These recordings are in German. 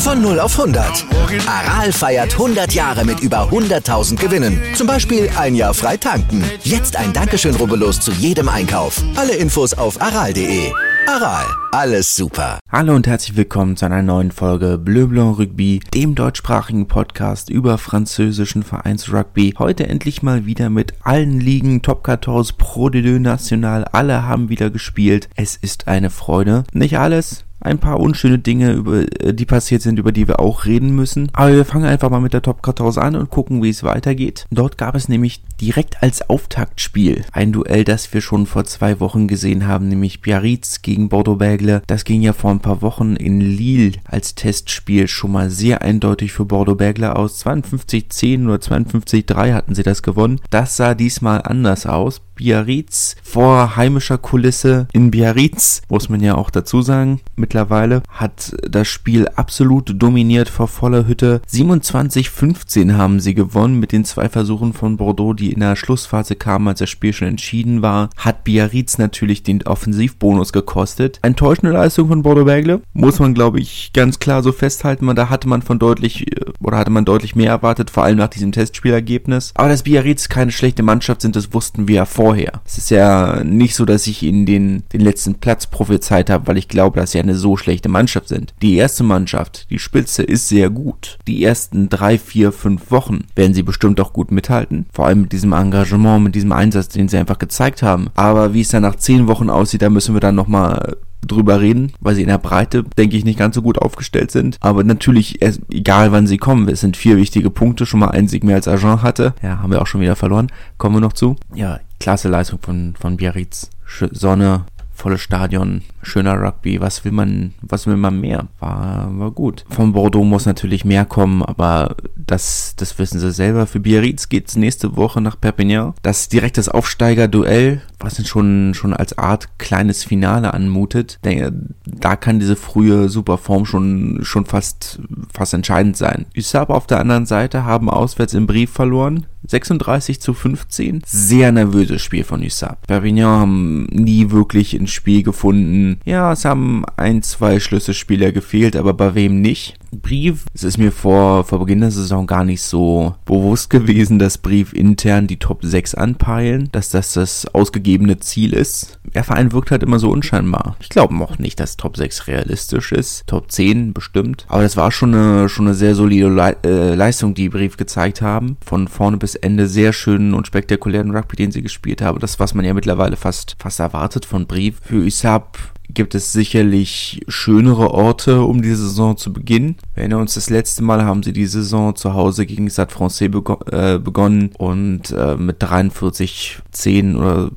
Von 0 auf 100. Aral feiert 100 Jahre mit über 100.000 Gewinnen. Zum Beispiel ein Jahr frei tanken. Jetzt ein Dankeschön, rubbellos zu jedem Einkauf. Alle Infos auf aral.de. Aral, alles super. Hallo und herzlich willkommen zu einer neuen Folge Bleu Blanc Rugby, dem deutschsprachigen Podcast über französischen Vereinsrugby. Heute endlich mal wieder mit allen Ligen, Top 14, Pro de National, alle haben wieder gespielt. Es ist eine Freude. Nicht alles, ein paar unschöne Dinge, über, äh, die passiert sind, über die wir auch reden müssen. Aber wir fangen einfach mal mit der Top 14 an und gucken, wie es weitergeht. Dort gab es nämlich direkt als Auftaktspiel ein Duell, das wir schon vor zwei Wochen gesehen haben, nämlich Biarritz gegen Bordeaux-Bègle. Das ging ja vor ein paar Wochen in Lille als Testspiel schon mal sehr eindeutig für Bordeaux-Bègle aus. 52-10 oder 52-3 hatten sie das gewonnen. Das sah diesmal anders aus. Biarritz vor heimischer Kulisse in Biarritz, muss man ja auch dazu sagen, mittlerweile hat das Spiel absolut dominiert vor voller Hütte. 27-15 haben sie gewonnen mit den zwei Versuchen von Bordeaux, die in der Schlussphase kamen, als das Spiel schon entschieden war. Hat Biarritz natürlich den Offensivbonus gekostet. Enttäuschende Leistung von Bordeaux Bergle, muss man glaube ich ganz klar so festhalten. Da hatte man von deutlich oder hatte man deutlich mehr erwartet, vor allem nach diesem Testspielergebnis. Aber dass Biarritz keine schlechte Mannschaft sind, das wussten wir ja vorher vorher. Es ist ja nicht so, dass ich ihnen den, den letzten Platz prophezeit habe, weil ich glaube, dass sie eine so schlechte Mannschaft sind. Die erste Mannschaft, die Spitze, ist sehr gut. Die ersten drei, vier, fünf Wochen werden sie bestimmt auch gut mithalten. Vor allem mit diesem Engagement, mit diesem Einsatz, den sie einfach gezeigt haben. Aber wie es dann nach zehn Wochen aussieht, da müssen wir dann nochmal drüber reden, weil sie in der Breite, denke ich, nicht ganz so gut aufgestellt sind. Aber natürlich, egal wann sie kommen, es sind vier wichtige Punkte, schon mal ein Sieg mehr als Agent hatte. Ja, haben wir auch schon wieder verloren. Kommen wir noch zu. Ja, klasse Leistung von, von Biarritz. Sonne, volles Stadion, schöner Rugby, was will man, was will man mehr? War, war gut. Von Bordeaux muss natürlich mehr kommen, aber das, das wissen sie selber. Für Biarritz geht's nächste Woche nach Perpignan. Das direkt das Aufsteiger-Duell, was schon, schon als Art kleines Finale anmutet. Da kann diese frühe Superform schon, schon fast, fast entscheidend sein. USAP auf der anderen Seite haben auswärts im Brief verloren. 36 zu 15. Sehr nervöses Spiel von USAP. Perpignan haben nie wirklich ins Spiel gefunden. Ja, es haben ein, zwei Schlüsselspieler gefehlt, aber bei wem nicht? Brief, es ist mir vor, vor Beginn der Saison gar nicht so bewusst gewesen, dass Brief intern die Top 6 anpeilen, dass das das ausgegebene Ziel ist. Der Verein wirkt halt immer so unscheinbar. Ich glaube auch nicht, dass Top 6 realistisch ist. Top 10 bestimmt. Aber das war schon eine, schon eine sehr solide Le äh, Leistung, die Brief gezeigt haben. Von vorne bis Ende sehr schönen und spektakulären Rugby, den sie gespielt haben. Das, was man ja mittlerweile fast, fast erwartet von Brief. Für Usab gibt es sicherlich schönere Orte, um die Saison zu beginnen. Wir erinnern uns, das letzte Mal haben sie die Saison zu Hause gegen Stade Francais bego äh, begonnen und äh, mit 43, 10 oder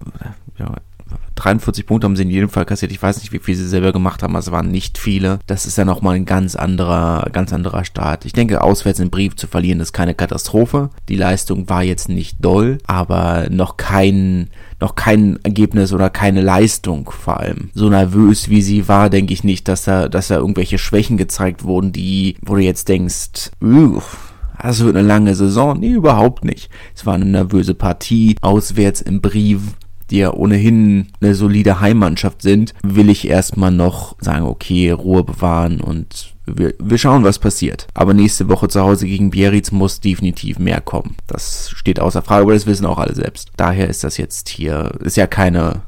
ja, 43 Punkte haben sie in jedem Fall kassiert. Ich weiß nicht, wie viel sie selber gemacht haben, aber es waren nicht viele. Das ist ja nochmal ein ganz anderer, ganz anderer Start. Ich denke, auswärts einen Brief zu verlieren, ist keine Katastrophe. Die Leistung war jetzt nicht doll, aber noch kein, noch kein Ergebnis oder keine Leistung vor allem. So nervös wie sie war, denke ich nicht, dass da, dass da irgendwelche Schwächen gezeigt wurden, die, wo du jetzt denkst, uff, das wird eine lange Saison. Nee, überhaupt nicht. Es war eine nervöse Partie, auswärts im Brief die ja ohnehin eine solide Heimmannschaft sind, will ich erstmal noch sagen, okay, Ruhe bewahren und wir, wir schauen, was passiert. Aber nächste Woche zu Hause gegen Biarritz muss definitiv mehr kommen. Das steht außer Frage, aber das wissen auch alle selbst. Daher ist das jetzt hier, ist ja keine,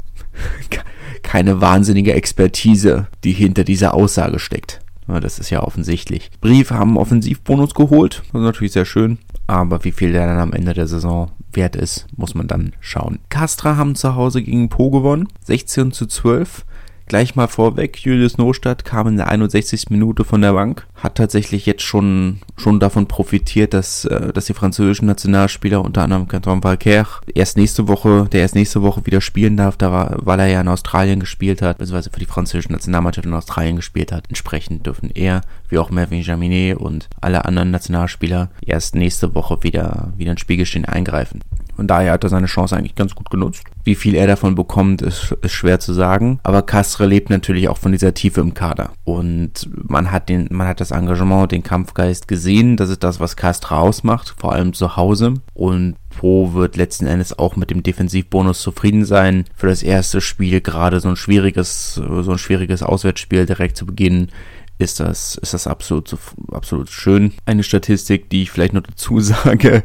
keine wahnsinnige Expertise, die hinter dieser Aussage steckt. Das ist ja offensichtlich. Brief haben Offensivbonus geholt. Das ist natürlich sehr schön. Aber wie viel der dann am Ende der Saison wert ist, muss man dann schauen. Castra haben zu Hause gegen Po gewonnen. 16 zu 12. Gleich mal vorweg, Julius Nostadt kam in der 61. Minute von der Bank, hat tatsächlich jetzt schon, schon davon profitiert, dass, äh, dass die französischen Nationalspieler, unter anderem Canton Valcaire, erst nächste Woche, der erst nächste Woche wieder spielen darf, da war, weil er ja in Australien gespielt hat, beziehungsweise für die französische Nationalmannschaft in Australien gespielt hat. Entsprechend dürfen er, wie auch Mervyn Jaminet und alle anderen Nationalspieler erst nächste Woche wieder, wieder ins Spielgeschehen eingreifen. Von daher hat er seine Chance eigentlich ganz gut genutzt. Wie viel er davon bekommt, ist, ist schwer zu sagen. Aber Castre lebt natürlich auch von dieser Tiefe im Kader. Und man hat den, man hat das Engagement, den Kampfgeist gesehen. Das ist das, was Castre ausmacht, vor allem zu Hause. Und Po wird letzten Endes auch mit dem Defensivbonus zufrieden sein. Für das erste Spiel gerade so ein schwieriges, so ein schwieriges Auswärtsspiel direkt zu Beginn ist das, ist das absolut, absolut schön. Eine Statistik, die ich vielleicht noch dazu sage,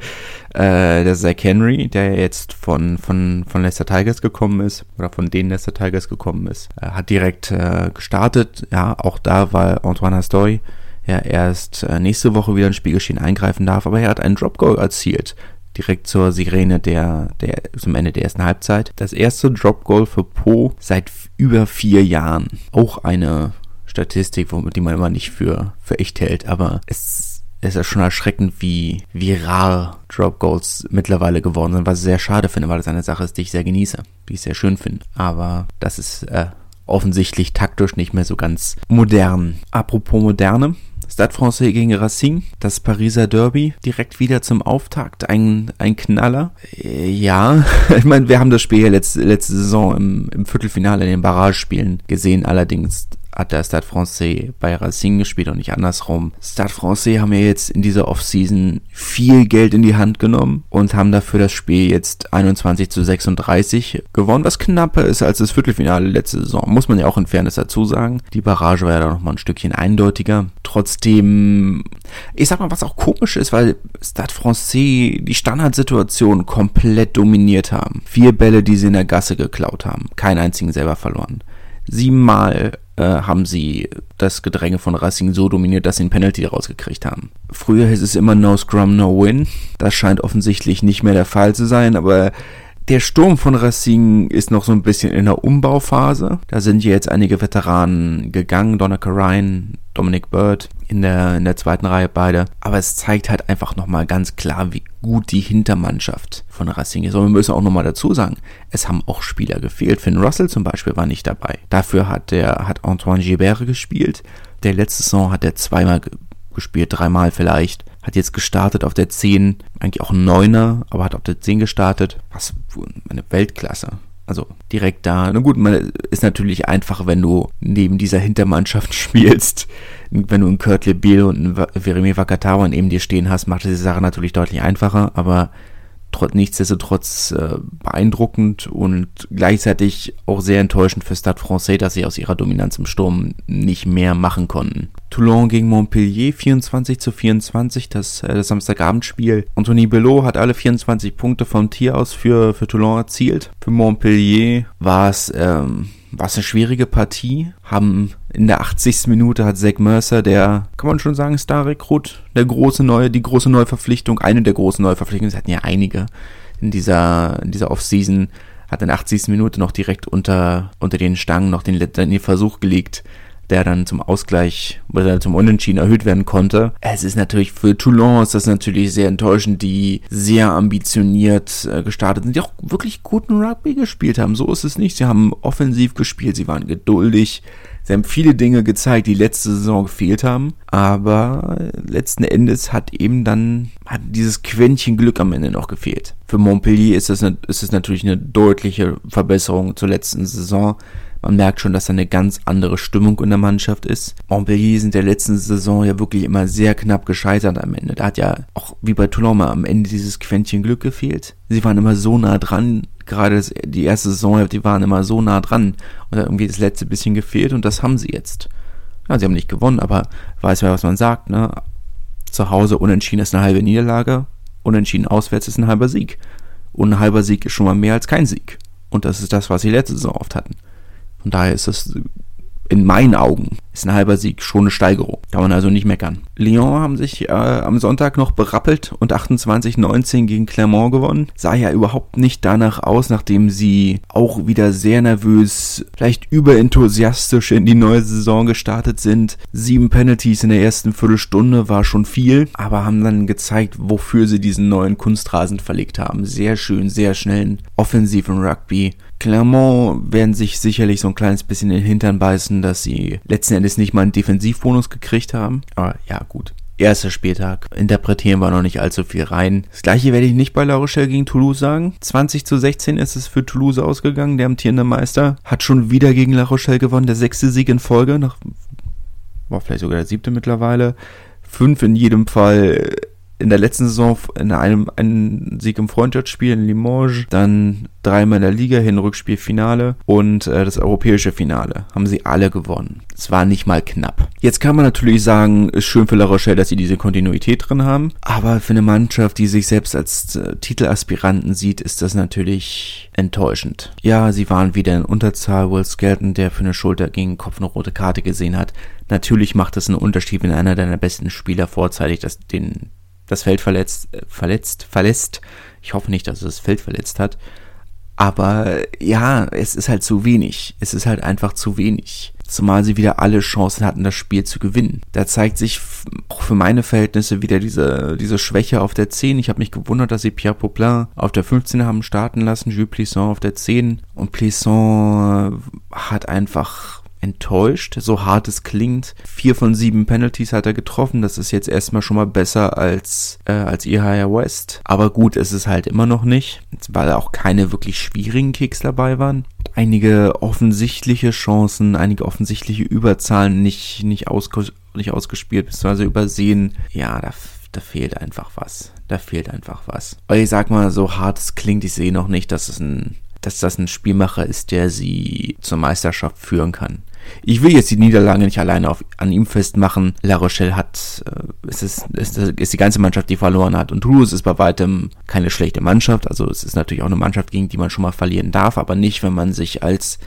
äh, der Zach Henry, der jetzt von, von, von Leicester Tigers gekommen ist, oder von den Leicester Tigers gekommen ist, äh, hat direkt äh, gestartet. Ja, auch da war Antoine Astoy ja erst äh, nächste Woche wieder ins Spielgeschehen eingreifen darf, aber er hat einen Drop Goal erzielt direkt zur Sirene der, der zum Ende der ersten Halbzeit. Das erste Drop Goal für Po seit über vier Jahren. Auch eine Statistik, die man immer nicht für, für echt hält, aber es, es ist schon erschreckend, wie, wie rar Drop Goals mittlerweile geworden sind, was ich sehr schade finde, weil das eine Sache ist, die ich sehr genieße, die ich sehr schön finde. Aber das ist äh, offensichtlich taktisch nicht mehr so ganz modern. Apropos moderne, Stade Francais gegen Racing, das Pariser Derby, direkt wieder zum Auftakt, ein, ein Knaller. Äh, ja, ich meine, wir haben das Spiel ja letzte, letzte Saison im, im Viertelfinale in den Barragespielen gesehen, allerdings hat der Stade Francais bei Racing gespielt und nicht andersrum. Stade Francais haben ja jetzt in dieser Offseason viel Geld in die Hand genommen und haben dafür das Spiel jetzt 21 zu 36 gewonnen, was knapper ist als das Viertelfinale letzte Saison. Muss man ja auch in Fairness dazu sagen. Die Barrage war ja da nochmal ein Stückchen eindeutiger. Trotzdem, ich sag mal, was auch komisch ist, weil Stade Francais die Standardsituation komplett dominiert haben. Vier Bälle, die sie in der Gasse geklaut haben. Keinen einzigen selber verloren. Siebenmal äh, haben sie das Gedränge von Racing so dominiert, dass sie ein Penalty rausgekriegt haben. Früher hieß es immer No Scrum, No Win. Das scheint offensichtlich nicht mehr der Fall zu sein, aber der Sturm von Racing ist noch so ein bisschen in der Umbauphase. Da sind jetzt einige Veteranen gegangen. Donna Ryan, Dominic Bird in der, in der zweiten Reihe beide. Aber es zeigt halt einfach nochmal ganz klar, wie gut die Hintermannschaft von Racing ist. Und wir müssen auch nochmal dazu sagen, es haben auch Spieler gefehlt. Finn Russell zum Beispiel war nicht dabei. Dafür hat der, hat Antoine Gilbert gespielt. Der letzte Saison hat er zweimal gespielt, dreimal vielleicht. Hat jetzt gestartet auf der 10, eigentlich auch ein Neuner, aber hat auf der 10 gestartet. Was eine Weltklasse. Also direkt da. Na gut, man ist natürlich einfach, wenn du neben dieser Hintermannschaft spielst. Wenn du einen Kurt Lebil und einen Veremi Vakatawa neben dir stehen hast, macht diese Sache natürlich deutlich einfacher. Aber trotz, nichtsdestotrotz äh, beeindruckend und gleichzeitig auch sehr enttäuschend für Stade Francais, dass sie aus ihrer Dominanz im Sturm nicht mehr machen konnten. Toulon gegen Montpellier 24 zu 24, das, äh, das Samstagabendspiel. Anthony Belot hat alle 24 Punkte vom Tier aus für, für Toulon erzielt. Für Montpellier war es ähm, war es eine schwierige Partie. Haben in der 80. Minute hat Zach Mercer, der, kann man schon sagen, Star-Rekrut, der große neue, die große Neuverpflichtung, eine der großen Neuverpflichtungen, es hatten ja einige in dieser, in dieser Offseason, hat in der 80. Minute noch direkt unter, unter den Stangen noch den, den Versuch gelegt, der dann zum Ausgleich oder zum Unentschieden erhöht werden konnte. Es ist natürlich für Toulon ist das natürlich sehr enttäuschend, die sehr ambitioniert äh, gestartet sind, die auch wirklich guten Rugby gespielt haben. So ist es nicht. Sie haben offensiv gespielt, sie waren geduldig. Sie haben viele Dinge gezeigt, die letzte Saison gefehlt haben, aber letzten Endes hat eben dann hat dieses Quäntchen Glück am Ende noch gefehlt. Für Montpellier ist es, ist es natürlich eine deutliche Verbesserung zur letzten Saison. Man merkt schon, dass da eine ganz andere Stimmung in der Mannschaft ist. Montpellier sind der letzten Saison ja wirklich immer sehr knapp gescheitert am Ende. Da hat ja auch wie bei Toulon mal am Ende dieses Quäntchen Glück gefehlt. Sie waren immer so nah dran. Gerade die erste Saison, die waren immer so nah dran. Und da hat irgendwie das letzte bisschen gefehlt und das haben sie jetzt. Ja, sie haben nicht gewonnen, aber weiß ja, was man sagt, ne? Zu Hause unentschieden ist eine halbe Niederlage, unentschieden auswärts ist ein halber Sieg. Und ein halber Sieg ist schon mal mehr als kein Sieg. Und das ist das, was sie letzte Saison oft hatten. Von daher ist es in meinen Augen ist ein halber Sieg schon eine Steigerung. Kann man also nicht meckern. Lyon haben sich äh, am Sonntag noch berappelt und 28-19 gegen Clermont gewonnen. Sah ja überhaupt nicht danach aus, nachdem sie auch wieder sehr nervös, vielleicht überenthusiastisch in die neue Saison gestartet sind. Sieben Penalties in der ersten Viertelstunde war schon viel, aber haben dann gezeigt, wofür sie diesen neuen Kunstrasen verlegt haben. Sehr schön, sehr schnellen offensiven Rugby. Clermont werden sich sicherlich so ein kleines bisschen in den Hintern beißen, dass sie letzten Endes nicht mal einen Defensivbonus gekriegt haben. Aber ja, gut. Erster Spieltag. Interpretieren wir noch nicht allzu viel rein. Das gleiche werde ich nicht bei La Rochelle gegen Toulouse sagen. 20 zu 16 ist es für Toulouse ausgegangen. Der amtierende Meister hat schon wieder gegen La Rochelle gewonnen. Der sechste Sieg in Folge. Nach, war vielleicht sogar der siebte mittlerweile. Fünf in jedem Fall in der letzten Saison in einem einen Sieg im Freundschaftsspiel in Limoges, dann dreimal in der Liga, Hinrückspiel Finale und äh, das europäische Finale. Haben sie alle gewonnen. Es war nicht mal knapp. Jetzt kann man natürlich sagen, ist schön für La Rochelle, dass sie diese Kontinuität drin haben, aber für eine Mannschaft, die sich selbst als äh, Titelaspiranten sieht, ist das natürlich enttäuschend. Ja, sie waren wieder in Unterzahl. Will Skelton, der für eine Schulter gegen Kopf eine rote Karte gesehen hat. Natürlich macht es einen Unterschied, wenn einer deiner besten Spieler vorzeitig das, den das Feld verletzt, äh, verletzt, verlässt. Ich hoffe nicht, dass es das Feld verletzt hat. Aber ja, es ist halt zu wenig. Es ist halt einfach zu wenig. Zumal sie wieder alle Chancen hatten, das Spiel zu gewinnen. Da zeigt sich auch für meine Verhältnisse wieder diese, diese Schwäche auf der 10. Ich habe mich gewundert, dass sie Pierre Poplin auf der 15 haben starten lassen, Jules Plisson auf der 10. Und Plisson hat einfach enttäuscht, so hart es klingt. Vier von sieben Penalties hat er getroffen. Das ist jetzt erstmal schon mal besser als, äh, als Ihaya West. Aber gut, es ist halt immer noch nicht, weil auch keine wirklich schwierigen Kicks dabei waren. Einige offensichtliche Chancen, einige offensichtliche Überzahlen nicht, nicht, ausge nicht ausgespielt, beziehungsweise übersehen. Ja, da da fehlt einfach was. Da fehlt einfach was. Aber ich sag mal, so hart es klingt, ich sehe noch nicht, dass es ein, dass das ein Spielmacher ist, der sie zur Meisterschaft führen kann. Ich will jetzt die Niederlage nicht alleine auf, an ihm festmachen. La Rochelle hat, äh, es ist, es ist die ganze Mannschaft, die verloren hat. Und Toulouse ist bei weitem keine schlechte Mannschaft. Also es ist natürlich auch eine Mannschaft, gegen die man schon mal verlieren darf, aber nicht, wenn man sich als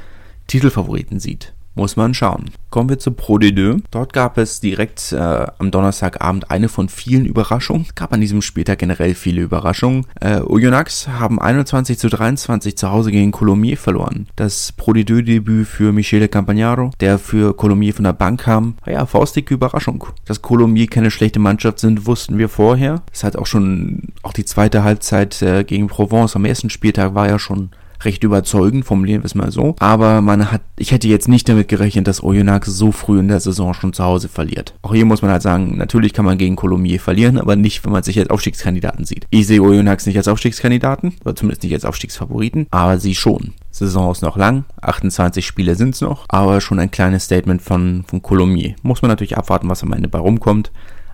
Titelfavoriten sieht. Muss man schauen. Kommen wir zu Pro D2. Dort gab es direkt äh, am Donnerstagabend eine von vielen Überraschungen. Gab an diesem Spieltag generell viele Überraschungen. Äh, Oyonnax haben 21 zu 23 zu Hause gegen Colomiers verloren. Das Pro D2-Debüt für Michele Campagnaro, der für Colomiers von der Bank kam. Ja, faustdicke Überraschung. Dass Colomiers keine schlechte Mannschaft sind, wussten wir vorher. Es hat auch schon, auch die zweite Halbzeit äh, gegen Provence am ersten Spieltag war ja schon recht überzeugend, formulieren wir es mal so. Aber man hat, ich hätte jetzt nicht damit gerechnet, dass Oyonnax so früh in der Saison schon zu Hause verliert. Auch hier muss man halt sagen, natürlich kann man gegen Colomiers verlieren, aber nicht, wenn man sich als Aufstiegskandidaten sieht. Ich sehe Oyonnax nicht als Aufstiegskandidaten, oder zumindest nicht als Aufstiegsfavoriten, aber sie schon. Saison ist noch lang, 28 Spiele sind's noch, aber schon ein kleines Statement von, von Colomiers. Muss man natürlich abwarten, was am Ende bei rumkommt.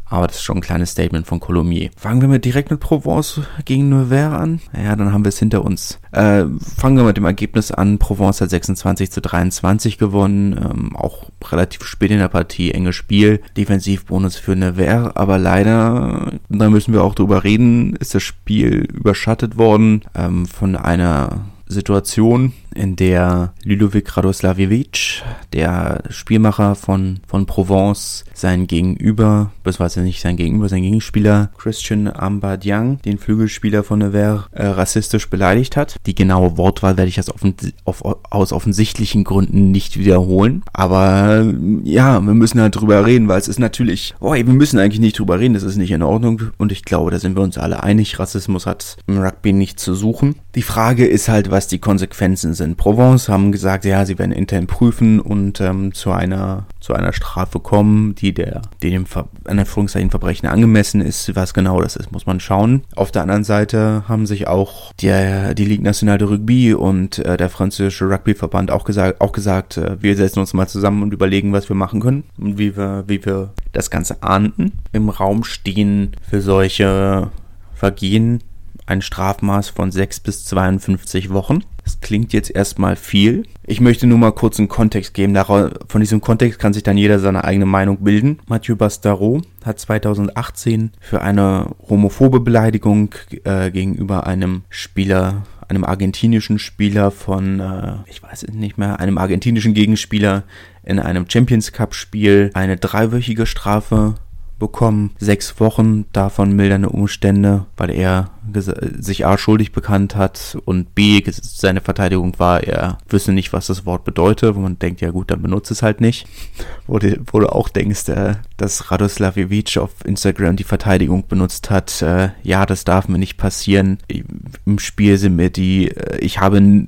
Aber das ist schon ein kleines Statement von Colomiers. Fangen wir mal direkt mit Provence gegen Nevers an. Ja, dann haben wir es hinter uns. Äh, fangen wir mit dem Ergebnis an. Provence hat 26 zu 23 gewonnen. Ähm, auch relativ spät in der Partie. Enges Spiel. Defensivbonus für Nevers. Aber leider, da müssen wir auch drüber reden, ist das Spiel überschattet worden ähm, von einer Situation, in der Ludovic Radoslavjevic, der Spielmacher von, von Provence, sein Gegenüber, beziehungsweise nicht sein Gegenüber, sein Gegenspieler Christian Ambadiang, den Flügelspieler von Nevers, äh, rassistisch beleidigt hat. Die genaue Wortwahl werde ich jetzt offen, auf, aus offensichtlichen Gründen nicht wiederholen. Aber ja, wir müssen halt drüber reden, weil es ist natürlich, oh, wir müssen eigentlich nicht drüber reden, das ist nicht in Ordnung. Und ich glaube, da sind wir uns alle einig, Rassismus hat im Rugby nicht zu suchen. Die Frage ist halt, was die Konsequenzen sind. Provence haben gesagt, ja, sie werden intern prüfen und ähm, zu einer zu einer Strafe kommen, die der dem Anführungszeichen Verbrechen angemessen ist. Was genau das ist, muss man schauen. Auf der anderen Seite haben sich auch der die Ligue Nationale de Rugby und äh, der französische Rugbyverband auch gesagt auch gesagt, äh, wir setzen uns mal zusammen und überlegen, was wir machen können und wie wir wie wir das Ganze ahnden. Im Raum stehen für solche Vergehen ein Strafmaß von 6 bis 52 Wochen. Das klingt jetzt erstmal viel. Ich möchte nur mal kurz einen Kontext geben. Von diesem Kontext kann sich dann jeder seine eigene Meinung bilden. Mathieu Bastaro hat 2018 für eine homophobe Beleidigung äh, gegenüber einem Spieler einem argentinischen Spieler von, äh, ich weiß es nicht mehr, einem argentinischen Gegenspieler in einem Champions Cup Spiel eine dreiwöchige Strafe bekommen. Sechs Wochen, davon mildernde Umstände, weil er sich A schuldig bekannt hat und B seine Verteidigung war, er wüsste nicht, was das Wort bedeutet, wo man denkt, ja gut, dann benutzt es halt nicht. Wo du, wo du auch denkst, äh, dass Radoslav Ivic auf Instagram die Verteidigung benutzt hat, äh, ja, das darf mir nicht passieren. Im Spiel sind mir die, äh, ich habe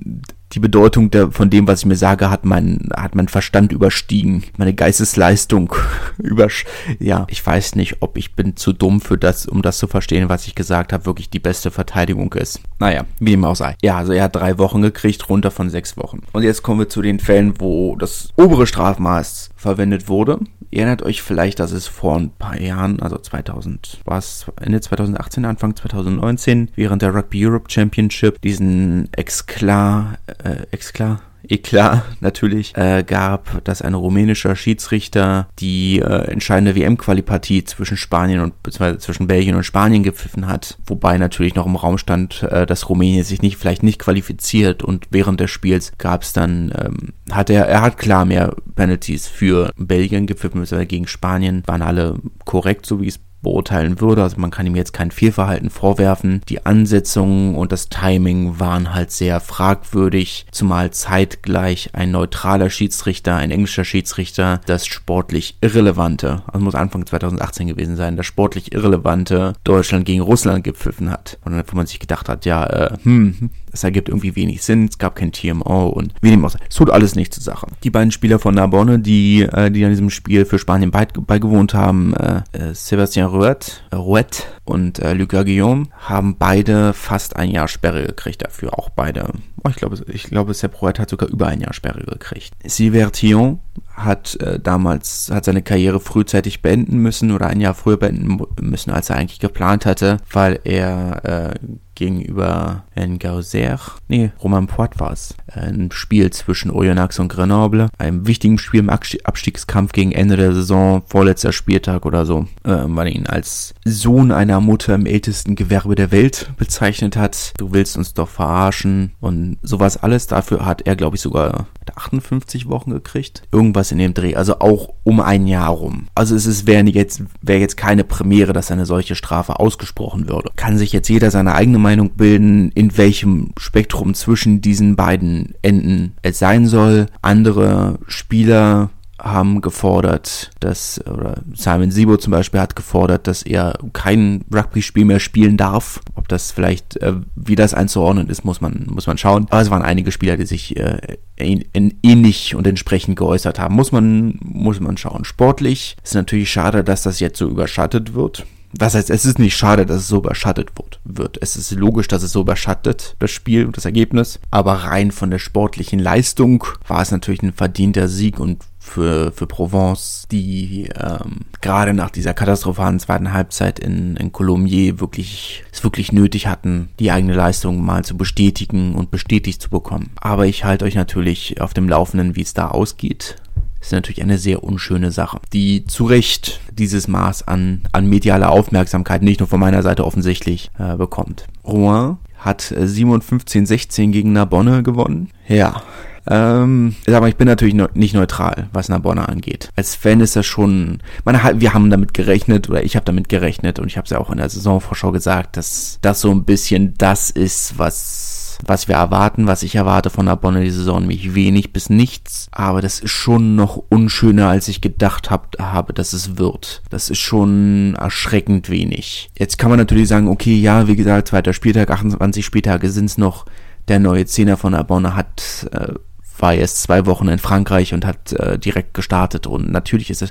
die Bedeutung der, von dem, was ich mir sage, hat mein, hat mein Verstand überstiegen. Meine Geistesleistung übersch, ja, ich weiß nicht, ob ich bin zu dumm für das, um das zu verstehen, was ich gesagt habe, wirklich die beste Verteidigung ist. Naja, wie dem auch sei. Ja, also er hat drei Wochen gekriegt, runter von sechs Wochen. Und jetzt kommen wir zu den Fällen, wo das obere Strafmaß verwendet wurde. Ihr erinnert euch vielleicht, dass es vor ein paar Jahren, also 2000, war es Ende 2018, Anfang 2019, während der Rugby Europe Championship diesen Exclar, äh, Exclar, Eklat natürlich äh, gab, dass ein rumänischer Schiedsrichter die äh, entscheidende WM-Qualipartie zwischen Spanien und beziehungsweise zwischen Belgien und Spanien gepfiffen hat, wobei natürlich noch im Raum stand, äh, dass Rumänien sich nicht vielleicht nicht qualifiziert und während des Spiels gab es dann ähm, hat er er hat klar mehr Penalties für Belgien gepfiffen, beziehungsweise gegen Spanien. Waren alle korrekt, so wie es beurteilen würde. Also man kann ihm jetzt kein Fehlverhalten vorwerfen. Die Ansetzungen und das Timing waren halt sehr fragwürdig, zumal zeitgleich ein neutraler Schiedsrichter, ein englischer Schiedsrichter, das sportlich irrelevante, also muss Anfang 2018 gewesen sein, das sportlich irrelevante Deutschland gegen Russland gepfiffen hat. Und dann, wo man sich gedacht hat, ja, äh, hm, das ergibt irgendwie wenig Sinn, es gab kein TMO und wie dem auch. Es tut alles nicht zur Sache. Die beiden Spieler von Narbonne, die, äh, die an diesem Spiel für Spanien beigewohnt haben, äh, äh, Sebastian Rouet, Rouet und äh, Lucas Guillaume, haben beide fast ein Jahr Sperre gekriegt dafür. Auch beide. Oh, ich glaube, ich glaube, Sepp Rouet hat sogar über ein Jahr Sperre gekriegt. Silvertion hat äh, damals hat seine Karriere frühzeitig beenden müssen oder ein Jahr früher beenden müssen, als er eigentlich geplant hatte, weil er äh, gegenüber Ngauser, nee, Roman Poit war es, ein Spiel zwischen Oyonnax und Grenoble, einem wichtigen Spiel im Abstiegskampf gegen Ende der Saison, vorletzter Spieltag oder so, äh, weil ihn als Sohn einer Mutter im ältesten Gewerbe der Welt bezeichnet hat. Du willst uns doch verarschen und sowas alles. Dafür hat er, glaube ich, sogar 58 Wochen gekriegt. Irgendwas in dem Dreh, also auch um ein Jahr rum. Also es wäre jetzt, wäre jetzt keine Premiere, dass eine solche Strafe ausgesprochen würde. Kann sich jetzt jeder seine eigene Meinung bilden, in welchem Spektrum zwischen diesen beiden Enden es sein soll. Andere Spieler haben gefordert, dass, oder Simon Sibo zum Beispiel hat gefordert, dass er kein Rugby-Spiel mehr spielen darf. Ob das vielleicht, äh, wie das einzuordnen ist, muss man, muss man schauen. Aber es waren einige Spieler, die sich äh, ähnlich und entsprechend geäußert haben. Muss man, muss man schauen. Sportlich ist natürlich schade, dass das jetzt so überschattet wird was heißt, es ist nicht schade, dass es so überschattet wird. Es ist logisch, dass es so überschattet, das Spiel und das Ergebnis. Aber rein von der sportlichen Leistung war es natürlich ein verdienter Sieg und für, für Provence, die ähm, gerade nach dieser katastrophalen zweiten Halbzeit in, in Colombier wirklich, es wirklich nötig hatten, die eigene Leistung mal zu bestätigen und bestätigt zu bekommen. Aber ich halte euch natürlich auf dem Laufenden, wie es da ausgeht ist natürlich eine sehr unschöne Sache, die zu Recht dieses Maß an, an medialer Aufmerksamkeit nicht nur von meiner Seite offensichtlich äh, bekommt. Rouen hat 57-16 gegen Narbonne gewonnen. Ja, ähm, aber ich bin natürlich nicht neutral, was Narbonne angeht. Als Fan ist das schon, man, wir haben damit gerechnet, oder ich habe damit gerechnet, und ich habe es ja auch in der Saisonvorschau gesagt, dass das so ein bisschen das ist, was was wir erwarten, was ich erwarte von der Bonner die Saison, nämlich wenig bis nichts. Aber das ist schon noch unschöner, als ich gedacht hab, habe, dass es wird. Das ist schon erschreckend wenig. Jetzt kann man natürlich sagen, okay, ja, wie gesagt, zweiter Spieltag, 28 Spieltage sind es noch. Der neue Zehner von Abonne hat äh, war jetzt zwei Wochen in Frankreich und hat äh, direkt gestartet und natürlich ist es,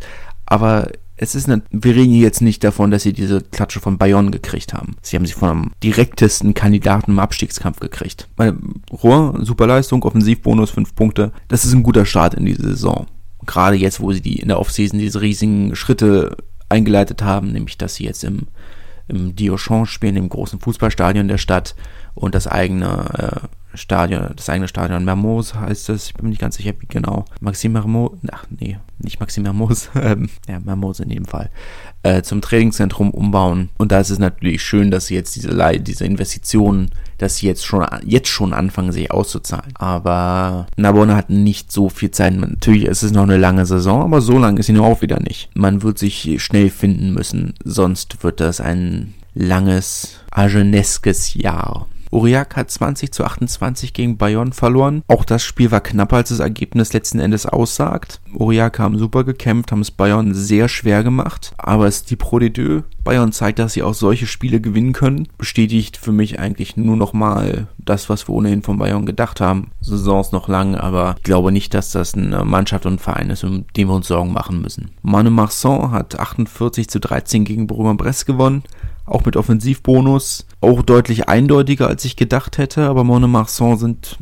aber es ist eine, wir reden jetzt nicht davon, dass sie diese Klatsche von Bayonne gekriegt haben. Sie haben sie vom direktesten Kandidaten im Abstiegskampf gekriegt. Weil Rohr, super Leistung, Offensivbonus, fünf Punkte. Das ist ein guter Start in diese Saison. Gerade jetzt, wo sie die in der Offseason diese riesigen Schritte eingeleitet haben, nämlich dass sie jetzt im, im Diochon spielen, im großen Fußballstadion der Stadt und das eigene äh, Stadion, das eigene Stadion Mermoz heißt es, ich bin mir nicht ganz sicher, wie genau. Maxim Mermoz, ach nee, nicht Maxim Mermoz, ähm, ja, Mermoz in dem Fall, äh, zum Trainingszentrum umbauen. Und da ist es natürlich schön, dass sie jetzt diese, diese Investitionen, dass sie jetzt schon, jetzt schon anfangen, sich auszuzahlen. Aber Narbonne hat nicht so viel Zeit. Natürlich ist es noch eine lange Saison, aber so lang ist sie nur auch wieder nicht. Man wird sich schnell finden müssen, sonst wird das ein langes, ageneskes Jahr. Uriak hat 20 zu 28 gegen Bayonne verloren. Auch das Spiel war knapper, als das Ergebnis letzten Endes aussagt. Uriak haben super gekämpft, haben es Bayonne sehr schwer gemacht. Aber es ist die Pro de Deux. Bayonne zeigt, dass sie auch solche Spiele gewinnen können. Bestätigt für mich eigentlich nur nochmal das, was wir ohnehin von Bayonne gedacht haben. Saison ist noch lang, aber ich glaube nicht, dass das eine Mannschaft und ein Verein ist, um den wir uns Sorgen machen müssen. Manu Marsan hat 48 zu 13 gegen Bourg-en-Bresse gewonnen auch mit Offensivbonus, auch deutlich eindeutiger, als ich gedacht hätte, aber Monemarsan sind,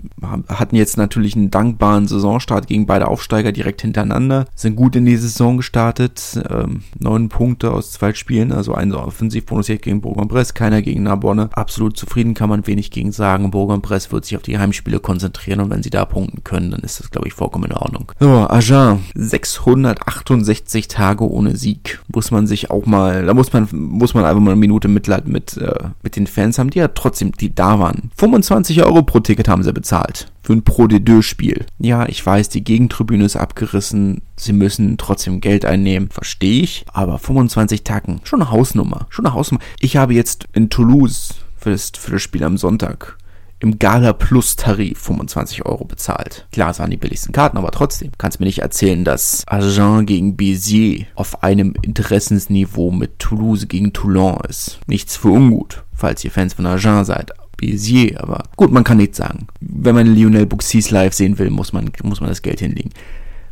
hatten jetzt natürlich einen dankbaren Saisonstart gegen beide Aufsteiger direkt hintereinander, sind gut in die Saison gestartet, ähm, neun Punkte aus zwei Spielen, also ein Offensivbonus jetzt gegen Bourg-en-Bresse, keiner gegen Narbonne, absolut zufrieden kann man wenig gegen sagen, Bourg-en-Bresse wird sich auf die Heimspiele konzentrieren. Und wenn sie da punkten können, dann ist das, glaube ich, vollkommen in Ordnung. So, Agen, 668 Tage ohne Sieg, muss man sich auch mal, da muss man, muss man einfach mal eine Minute Minute Mitleid mit, äh, mit den Fans haben, die ja trotzdem, die da waren. 25 Euro pro Ticket haben sie bezahlt. Für ein Pro de Deux Spiel. Ja, ich weiß, die Gegentribüne ist abgerissen. Sie müssen trotzdem Geld einnehmen. Verstehe ich. Aber 25 Tacken. Schon eine Hausnummer. Schon eine Hausnummer. Ich habe jetzt in Toulouse für das, für das Spiel am Sonntag im Gala Plus Tarif 25 Euro bezahlt. Klar, es waren die billigsten Karten, aber trotzdem. Kannst mir nicht erzählen, dass Agen gegen Béziers auf einem Interessensniveau mit Toulouse gegen Toulon ist. Nichts für ungut, falls ihr Fans von Agen seid. Béziers, aber gut, man kann nichts sagen. Wenn man Lionel Buxis live sehen will, muss man, muss man das Geld hinlegen.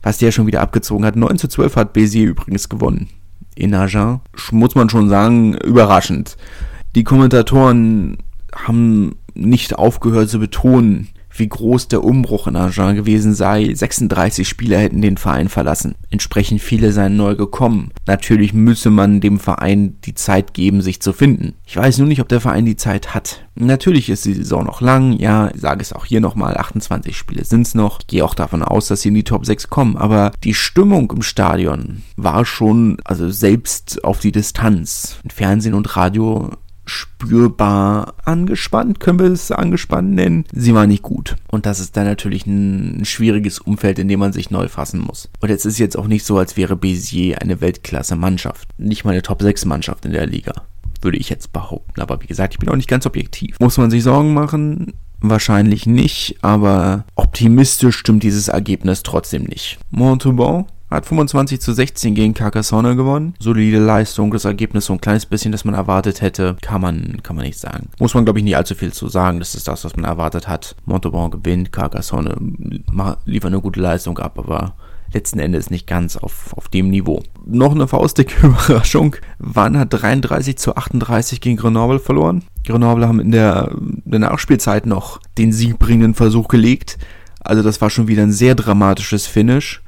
Was der schon wieder abgezogen hat. 9 zu 12 hat Béziers übrigens gewonnen. In Agen muss man schon sagen, überraschend. Die Kommentatoren haben nicht aufgehört zu betonen, wie groß der Umbruch in Agen gewesen sei. 36 Spieler hätten den Verein verlassen. Entsprechend viele seien neu gekommen. Natürlich müsse man dem Verein die Zeit geben, sich zu finden. Ich weiß nur nicht, ob der Verein die Zeit hat. Natürlich ist die Saison noch lang. Ja, ich sage es auch hier nochmal, 28 Spiele sind's noch. Ich gehe auch davon aus, dass sie in die Top 6 kommen. Aber die Stimmung im Stadion war schon, also selbst auf die Distanz. Fernsehen und Radio spürbar angespannt, können wir es angespannt nennen. Sie war nicht gut. Und das ist dann natürlich ein, schwieriges Umfeld, in dem man sich neu fassen muss. Und jetzt ist jetzt auch nicht so, als wäre Bézier eine Weltklasse-Mannschaft. Nicht mal eine Top-6-Mannschaft in der Liga. Würde ich jetzt behaupten. Aber wie gesagt, ich bin auch nicht ganz objektiv. Muss man sich Sorgen machen? Wahrscheinlich nicht, aber optimistisch stimmt dieses Ergebnis trotzdem nicht. Montauban hat 25 zu 16 gegen Carcassonne gewonnen. Solide Leistung, das Ergebnis so ein kleines bisschen, das man erwartet hätte, kann man, kann man nicht sagen. Muss man, glaube ich, nicht allzu viel zu sagen. Das ist das, was man erwartet hat. Montauban gewinnt, Carcassonne liefert eine gute Leistung ab, aber letzten Endes nicht ganz auf, auf dem Niveau. Noch eine faustdicke Überraschung. Wann hat 33 zu 38 gegen Grenoble verloren. Grenoble haben in der, der Nachspielzeit noch den siegbringenden Versuch gelegt. Also das war schon wieder ein sehr dramatisches Finish.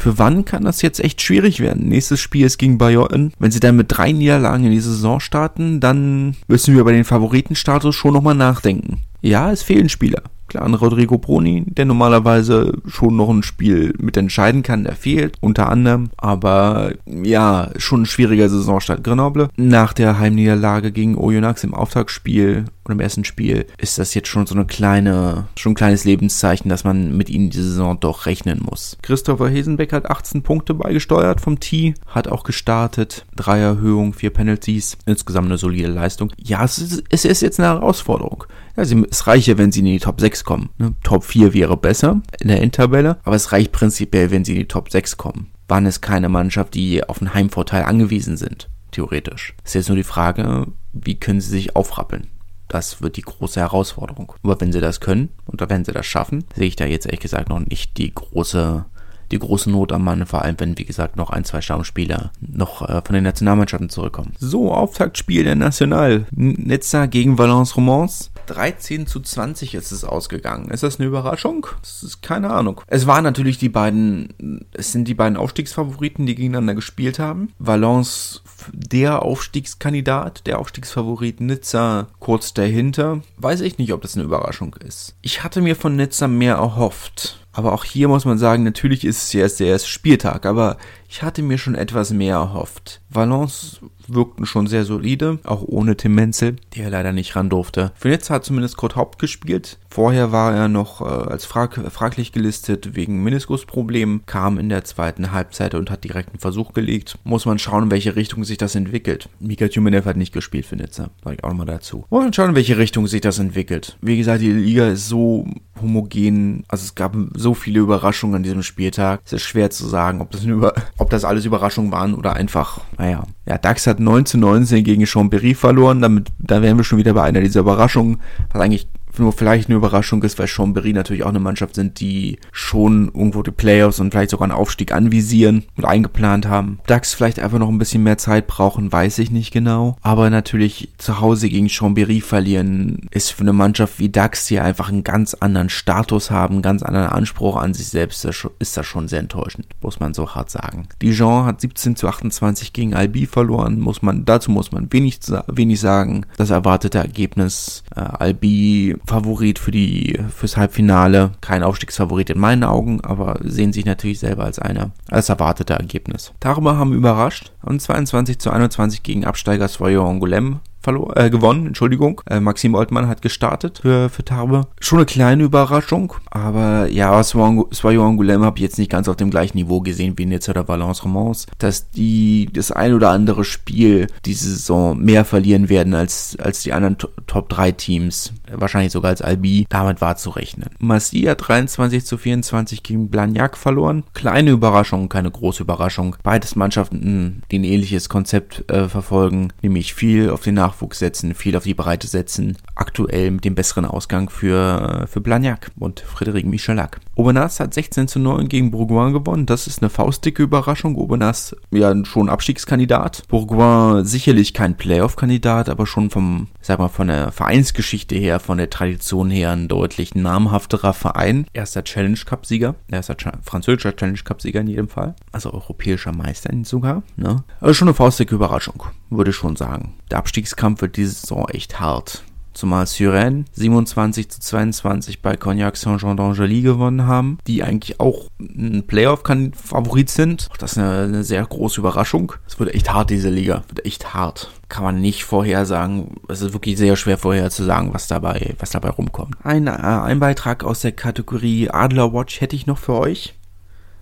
Für wann kann das jetzt echt schwierig werden? Nächstes Spiel ist gegen Bayern. Wenn sie dann mit drei Niederlagen in die Saison starten, dann müssen wir über den Favoritenstatus schon nochmal nachdenken. Ja, es fehlen Spieler. Klar, an Rodrigo Bruni, der normalerweise schon noch ein Spiel mit entscheiden kann, der fehlt, unter anderem. Aber ja, schon ein schwieriger Saisonstart Grenoble. Nach der Heimniederlage gegen Oyonnax im Auftaktspiel und im ersten Spiel ist das jetzt schon so eine kleine, schon ein kleines Lebenszeichen, dass man mit ihnen die Saison doch rechnen muss. Christopher Hesenbeck hat 18 Punkte beigesteuert vom Tee, hat auch gestartet. Drei Erhöhungen, vier Penalties. Insgesamt eine solide Leistung. Ja, es ist, es ist jetzt eine Herausforderung. Ja, es reiche, wenn sie in die Top 6 kommen. Ne? Top 4 wäre besser in der Endtabelle, aber es reicht prinzipiell, wenn sie in die Top 6 kommen. Wann ist keine Mannschaft, die auf einen Heimvorteil angewiesen sind, theoretisch. Ist jetzt nur die Frage, wie können sie sich aufrappeln? Das wird die große Herausforderung. Aber wenn sie das können und wenn sie das schaffen, sehe ich da jetzt ehrlich gesagt noch nicht die große die große Not am Mann, vor allem wenn, wie gesagt, noch ein, zwei Stammspieler noch äh, von den Nationalmannschaften zurückkommen. So, Auftaktspiel der National. Nizza gegen Valence Romans. 13 zu 20 ist es ausgegangen. Ist das eine Überraschung? Das ist keine Ahnung. Es waren natürlich die beiden, es sind die beiden Aufstiegsfavoriten, die gegeneinander gespielt haben. Valence der Aufstiegskandidat, der Aufstiegsfavorit Nizza kurz dahinter. Weiß ich nicht, ob das eine Überraschung ist. Ich hatte mir von Nizza mehr erhofft. Aber auch hier muss man sagen, natürlich ist es erst der erste Spieltag, aber ich hatte mir schon etwas mehr erhofft. Valence wirkten schon sehr solide, auch ohne Tim Menzel, der leider nicht ran durfte. Für Nizza hat zumindest Kurt Haupt gespielt. Vorher war er noch äh, als frag fraglich gelistet wegen Meniskusproblemen, kam in der zweiten Halbzeit und hat direkt einen Versuch gelegt. Muss man schauen, in welche Richtung sich das entwickelt. Mika Tjumenev hat nicht gespielt für Nizza, sag ich auch nochmal dazu. Muss man schauen, in welche Richtung sich das entwickelt. Wie gesagt, die Liga ist so homogen, also es gab so viele Überraschungen an diesem Spieltag. Es ist schwer zu sagen, ob das, über, ob das alles Überraschungen waren oder einfach, naja. Ja, DAX hat 9 zu 19 gegen Chambéry verloren, damit, da wären wir schon wieder bei einer dieser Überraschungen, was eigentlich nur vielleicht eine Überraschung ist, weil Chambéry natürlich auch eine Mannschaft sind, die schon irgendwo die Playoffs und vielleicht sogar einen Aufstieg anvisieren und eingeplant haben. DAX vielleicht einfach noch ein bisschen mehr Zeit brauchen, weiß ich nicht genau. Aber natürlich zu Hause gegen Chambéry verlieren ist für eine Mannschaft wie DAX, die einfach einen ganz anderen Status haben, einen ganz anderen Anspruch an sich selbst, ist das schon sehr enttäuschend, muss man so hart sagen. Dijon hat 17 zu 28 gegen Albi verloren, muss man, dazu muss man wenig, wenig sagen. Das erwartete Ergebnis, äh, Albi Favorit für die fürs Halbfinale. Kein Aufstiegsfavorit in meinen Augen, aber sehen sich natürlich selber als einer als erwartete Ergebnis. Tarma haben überrascht und 22 zu 21 gegen Absteiger Svoyo Angoulême verloren, äh, gewonnen, Entschuldigung. Äh, Maxim Oltmann hat gestartet für, für Tarbe. Schon eine kleine Überraschung, aber ja, Swayo Angoulême habe ich jetzt nicht ganz auf dem gleichen Niveau gesehen wie Nizza oder Valence Romans, dass die das ein oder andere Spiel diese Saison mehr verlieren werden als, als die anderen Top 3 Teams, wahrscheinlich sogar als Albi, damit war zu rechnen. Massia 23 zu 24 gegen Blagnac verloren. Kleine Überraschung, keine große Überraschung. Beides Mannschaften, die ein ähnliches Konzept äh, verfolgen, nämlich viel auf den Nach Nachwuchs setzen, viel auf die Breite setzen. Aktuell mit dem besseren Ausgang für, für Blagnac und Frédéric Michelac. Aubenas hat 16 zu 9 gegen Bourgoin gewonnen. Das ist eine faustdicke Überraschung. Aubenas ja schon Abstiegskandidat. Bourgoin sicherlich kein Playoff-Kandidat, aber schon vom, sag mal, von der Vereinsgeschichte her, von der Tradition her ein deutlich namhafterer Verein. Erster Challenge Cup-Sieger. Erster französischer Challenge Cup-Sieger in jedem Fall. Also europäischer Meister sogar. Ne? Also schon eine faustdicke Überraschung, würde ich schon sagen. Der Abstiegskampf Abstiegskampf wird diese Saison echt hart. Zumal Suren 27 zu 22 bei Cognac Saint-Jean d'Angely gewonnen haben, die eigentlich auch ein Playoff-Favorit sind. Das ist eine, eine, sehr große Überraschung. Es wird echt hart, diese Liga. Wird echt hart. Kann man nicht vorhersagen. Es ist wirklich sehr schwer vorherzusagen, was dabei, was dabei rumkommt. Ein, äh, ein Beitrag aus der Kategorie Adler Watch hätte ich noch für euch.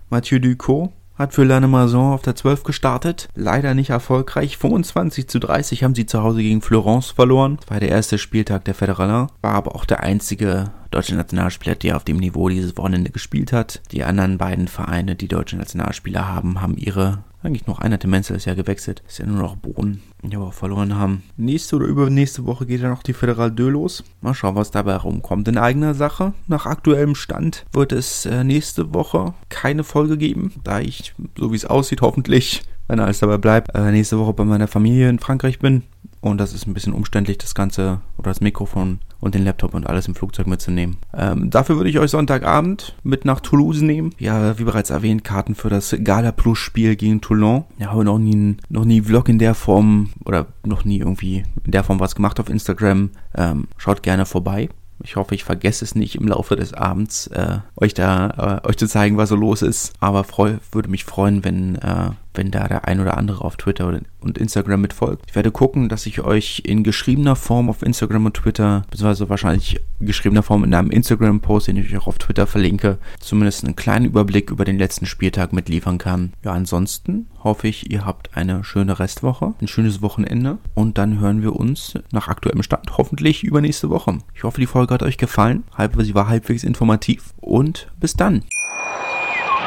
Mathieu Ducot hat für Lannemezan auf der 12 gestartet. Leider nicht erfolgreich. 25 zu 30 haben sie zu Hause gegen Florence verloren. Das war der erste Spieltag der Federalin. War aber auch der einzige deutsche Nationalspieler, der auf dem Niveau dieses Wochenende gespielt hat. Die anderen beiden Vereine, die deutsche Nationalspieler haben, haben ihre eigentlich noch einer, der Menzel ist ja gewechselt. Ist ja nur noch Boden, die aber auch verloren haben. Nächste oder übernächste Woche geht ja noch die Federal 2 los. Mal schauen, was dabei rumkommt. In eigener Sache, nach aktuellem Stand, wird es äh, nächste Woche keine Folge geben, da ich, so wie es aussieht, hoffentlich, wenn alles dabei bleibt, äh, nächste Woche bei meiner Familie in Frankreich bin. Und das ist ein bisschen umständlich, das Ganze oder das Mikrofon und den Laptop und alles im Flugzeug mitzunehmen. Ähm, dafür würde ich euch Sonntagabend mit nach Toulouse nehmen. Ja, wie bereits erwähnt, Karten für das Gala Plus Spiel gegen Toulon. Ja, habe noch nie, noch nie Vlog in der Form oder noch nie irgendwie in der Form was gemacht auf Instagram. Ähm, schaut gerne vorbei. Ich hoffe, ich vergesse es nicht im Laufe des Abends, äh, euch da, äh, euch zu zeigen, was so los ist. Aber freu, würde mich freuen, wenn, äh, wenn da der ein oder andere auf Twitter und Instagram mitfolgt. Ich werde gucken, dass ich euch in geschriebener Form auf Instagram und Twitter, beziehungsweise wahrscheinlich geschriebener Form in einem Instagram-Post, den ich euch auch auf Twitter verlinke, zumindest einen kleinen Überblick über den letzten Spieltag mitliefern kann. Ja, ansonsten hoffe ich, ihr habt eine schöne Restwoche, ein schönes Wochenende und dann hören wir uns nach aktuellem Stand hoffentlich übernächste Woche. Ich hoffe, die Folge hat euch gefallen. Sie war halbwegs informativ und bis dann.